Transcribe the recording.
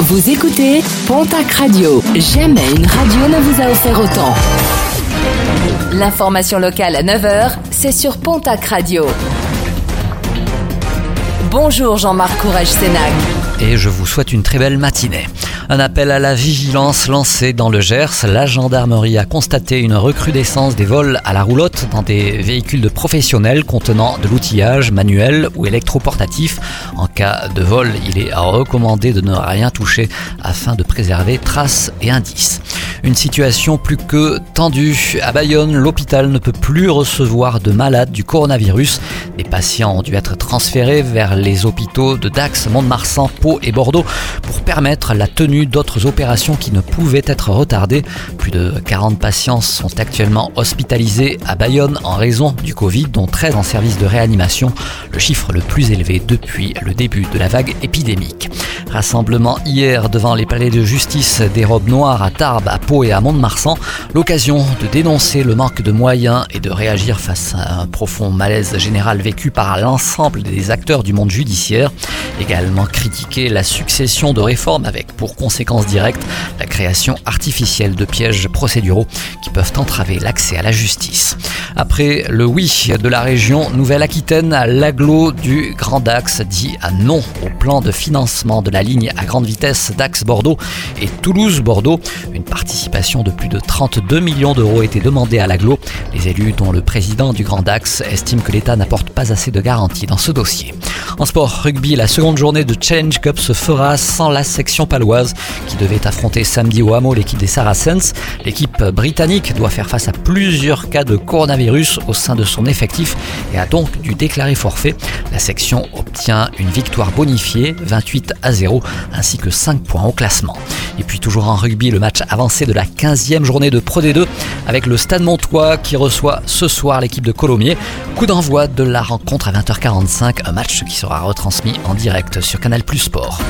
Vous écoutez Pontac Radio. Jamais une radio ne vous a offert autant. L'information locale à 9h, c'est sur Pontac Radio. Bonjour Jean-Marc Courage Sénac. Et je vous souhaite une très belle matinée. Un appel à la vigilance lancé dans le Gers. La gendarmerie a constaté une recrudescence des vols à la roulotte dans des véhicules de professionnels contenant de l'outillage manuel ou électroportatif. En cas de vol, il est recommandé de ne rien toucher afin de préserver traces et indices. Une situation plus que tendue. À Bayonne, l'hôpital ne peut plus recevoir de malades du coronavirus. Les patients ont dû être transférés vers les hôpitaux de Dax, Mont-de-Marsan, Pau et Bordeaux pour permettre la tenue d'autres opérations qui ne pouvaient être retardées. Plus de 40 patients sont actuellement hospitalisés à Bayonne en raison du Covid, dont 13 en service de réanimation, le chiffre le plus élevé depuis le début de la vague épidémique. Rassemblement hier devant les palais de justice des robes noires à Tarbes, à Pau et à Mont-de-Marsan. L'occasion de dénoncer le manque de moyens et de réagir face à un profond malaise général vécu par l'ensemble des acteurs du monde judiciaire. Également critiquer la succession de réformes avec pour conséquence directe la création artificielle de pièges procéduraux qui peuvent entraver l'accès à la justice. Après le oui de la région Nouvelle-Aquitaine, l'aglo du Grand Dax dit à non au plan de financement de la ligne à grande vitesse Dax-Bordeaux et Toulouse-Bordeaux. Une participation de plus de 32 millions d'euros été demandée à l'aglo. Les élus, dont le président du Grand Dax, estiment que l'État n'apporte pas assez de garanties dans ce dossier. En sport rugby, la seconde journée de Challenge Cup se fera sans la section paloise qui devait affronter samedi au hameau l'équipe des Saracens. L'équipe britannique doit faire face à plusieurs cas de coronavirus au sein de son effectif et a donc dû déclarer forfait. La section obtient une victoire bonifiée, 28 à 0, ainsi que 5 points au classement. Et puis toujours en rugby, le match avancé de la 15e journée de Pro D2 avec le Stade Montois qui reçoit ce soir l'équipe de Colomiers. Coup d'envoi de la rencontre à 20h45, un match qui sera retransmis en direct sur Canal Plus Sport.